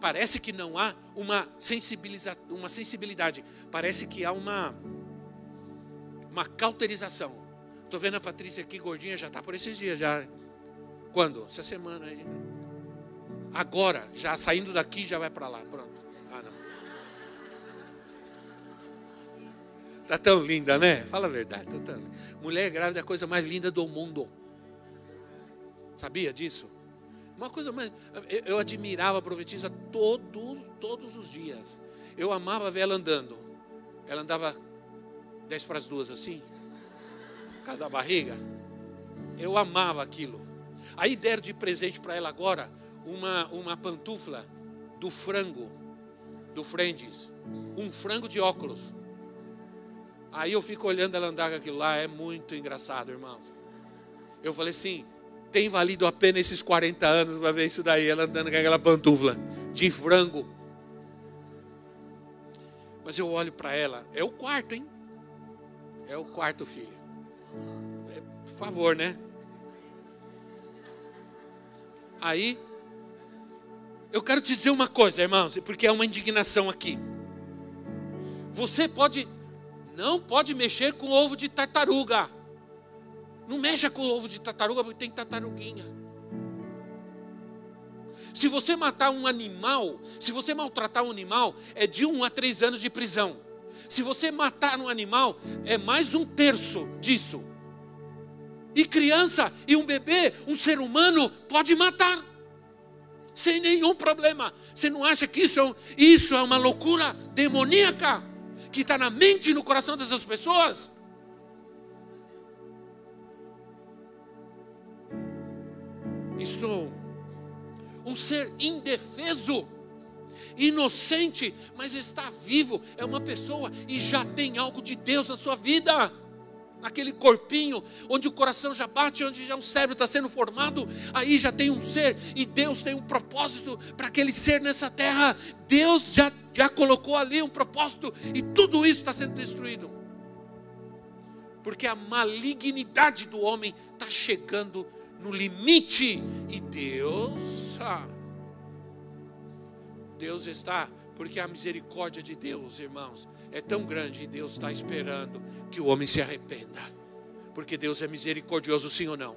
parece que não há uma, sensibiliza, uma sensibilidade, parece que há uma, uma cauterização. Estou vendo a Patrícia aqui, gordinha, já está por esses dias, já. Quando? Essa semana aí. Agora, já saindo daqui, já vai para lá. Pronto. Ah, não. Está tão linda, né? Fala a verdade. Tá tão... Mulher grávida é a coisa mais linda do mundo. Sabia disso? Uma coisa mais. Eu, eu admirava a profetisa todos, todos os dias. Eu amava ver ela andando. Ela andava dez para as duas assim, por causa da barriga. Eu amava aquilo. Aí deram de presente para ela agora uma, uma pantufla do frango, do Friends. Um frango de óculos. Aí eu fico olhando ela andar com aquilo lá, é muito engraçado, irmãos. Eu falei assim: tem valido a pena esses 40 anos para ver isso daí, ela andando com aquela pantufla de frango. Mas eu olho para ela, é o quarto, hein? É o quarto, filho. É, por favor, né? Aí, eu quero dizer uma coisa, irmãos, porque é uma indignação aqui. Você pode não pode mexer com ovo de tartaruga. Não mexa com ovo de tartaruga porque tem tartaruguinha. Se você matar um animal, se você maltratar um animal, é de um a três anos de prisão. Se você matar um animal, é mais um terço disso. E criança e um bebê, um ser humano, pode matar. Sem nenhum problema. Você não acha que isso é, isso é uma loucura demoníaca? Que está na mente e no coração dessas pessoas. Estou um ser indefeso, inocente, mas está vivo, é uma pessoa e já tem algo de Deus na sua vida naquele corpinho, onde o coração já bate, onde já o cérebro está sendo formado, aí já tem um ser, e Deus tem um propósito para aquele ser nessa terra. Deus já, já colocou ali um propósito, e tudo isso está sendo destruído. Porque a malignidade do homem está chegando no limite, e Deus, ah, Deus está, porque a misericórdia de Deus, irmãos, é tão grande e Deus está esperando que o homem se arrependa. Porque Deus é misericordioso, sim ou não?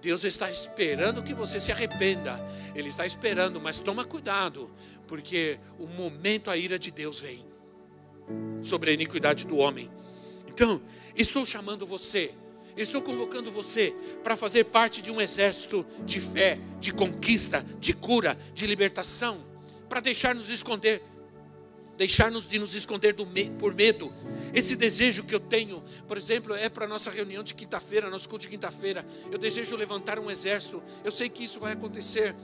Deus está esperando que você se arrependa. Ele está esperando, mas toma cuidado, porque o momento a ira de Deus vem sobre a iniquidade do homem. Então, estou chamando você, estou convocando você para fazer parte de um exército de fé, de conquista, de cura, de libertação, para deixar nos esconder deixar-nos de nos esconder me por medo. Esse desejo que eu tenho, por exemplo, é para a nossa reunião de quinta-feira, nosso culto de quinta-feira. Eu desejo levantar um exército. Eu sei que isso vai acontecer.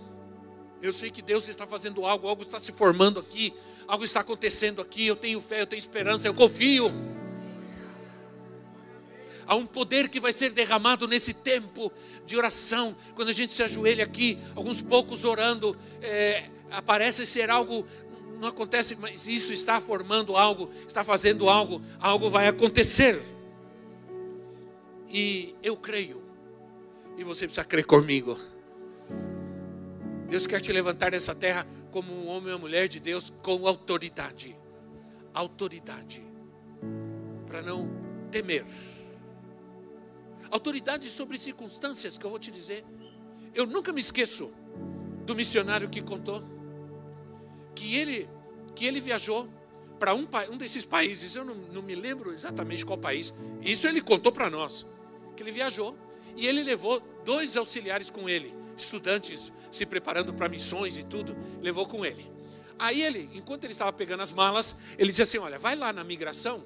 Eu sei que Deus está fazendo algo, algo está se formando aqui, algo está acontecendo aqui. Eu tenho fé, eu tenho esperança, eu confio. Há um poder que vai ser derramado nesse tempo de oração. Quando a gente se ajoelha aqui, alguns poucos orando, é, aparece ser algo não acontece, mas isso está formando algo, está fazendo algo, algo vai acontecer. E eu creio, e você precisa crer comigo. Deus quer te levantar nessa terra como um homem ou uma mulher de Deus com autoridade. Autoridade. Para não temer. Autoridade sobre circunstâncias que eu vou te dizer. Eu nunca me esqueço do missionário que contou que ele, que ele viajou para um, um desses países, eu não, não me lembro exatamente qual país, isso ele contou para nós, que ele viajou e ele levou dois auxiliares com ele, estudantes se preparando para missões e tudo, levou com ele. Aí ele, enquanto ele estava pegando as malas, ele disse assim: Olha, vai lá na migração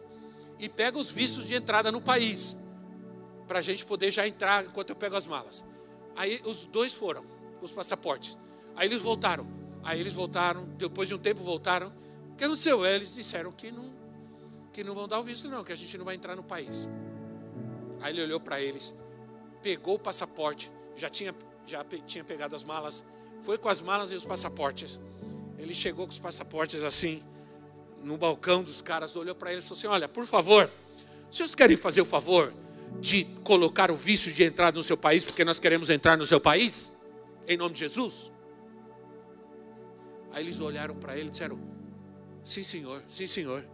e pega os vistos de entrada no país, para a gente poder já entrar enquanto eu pego as malas. Aí os dois foram, os passaportes. Aí eles voltaram. Aí eles voltaram, depois de um tempo voltaram. O que aconteceu? Eles disseram que não, que não vão dar o visto, não, que a gente não vai entrar no país. Aí ele olhou para eles, pegou o passaporte, já tinha, já tinha pegado as malas, foi com as malas e os passaportes. Ele chegou com os passaportes assim, no balcão dos caras, olhou para eles e falou assim: Olha, por favor, vocês querem fazer o favor de colocar o visto de entrada no seu país, porque nós queremos entrar no seu país? Em nome de Jesus? Aí eles olharam para ele e disseram: Sim, senhor, sim, senhor.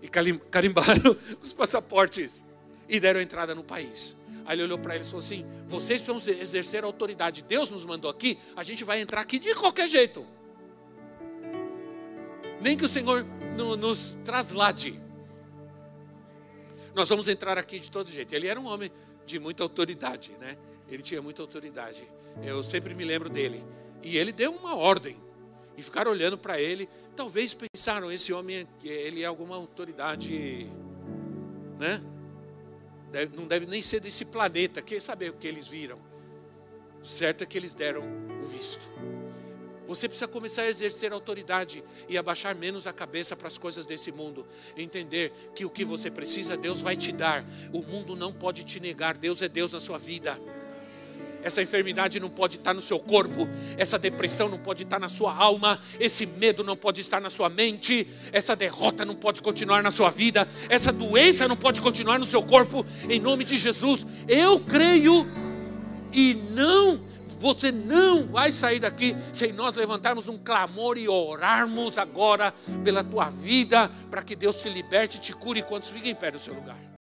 E carimbaram os passaportes e deram entrada no país. Aí ele olhou para eles e falou assim: Vocês precisam exercer a autoridade. Deus nos mandou aqui, a gente vai entrar aqui de qualquer jeito. Nem que o Senhor nos traslade. Nós vamos entrar aqui de todo jeito. Ele era um homem de muita autoridade, né? Ele tinha muita autoridade. Eu sempre me lembro dele. E ele deu uma ordem e ficaram olhando para ele. Talvez pensaram, esse homem, ele é alguma autoridade, né? Deve, não deve nem ser desse planeta. Quer saber o que eles viram? Certo é que eles deram o visto. Você precisa começar a exercer autoridade e abaixar menos a cabeça para as coisas desse mundo. Entender que o que você precisa, Deus vai te dar. O mundo não pode te negar. Deus é Deus na sua vida. Essa enfermidade não pode estar no seu corpo, essa depressão não pode estar na sua alma, esse medo não pode estar na sua mente, essa derrota não pode continuar na sua vida, essa doença não pode continuar no seu corpo, em nome de Jesus. Eu creio e não você não vai sair daqui sem nós levantarmos um clamor e orarmos agora pela tua vida, para que Deus te liberte e te cure quando fiquem em pé do seu lugar.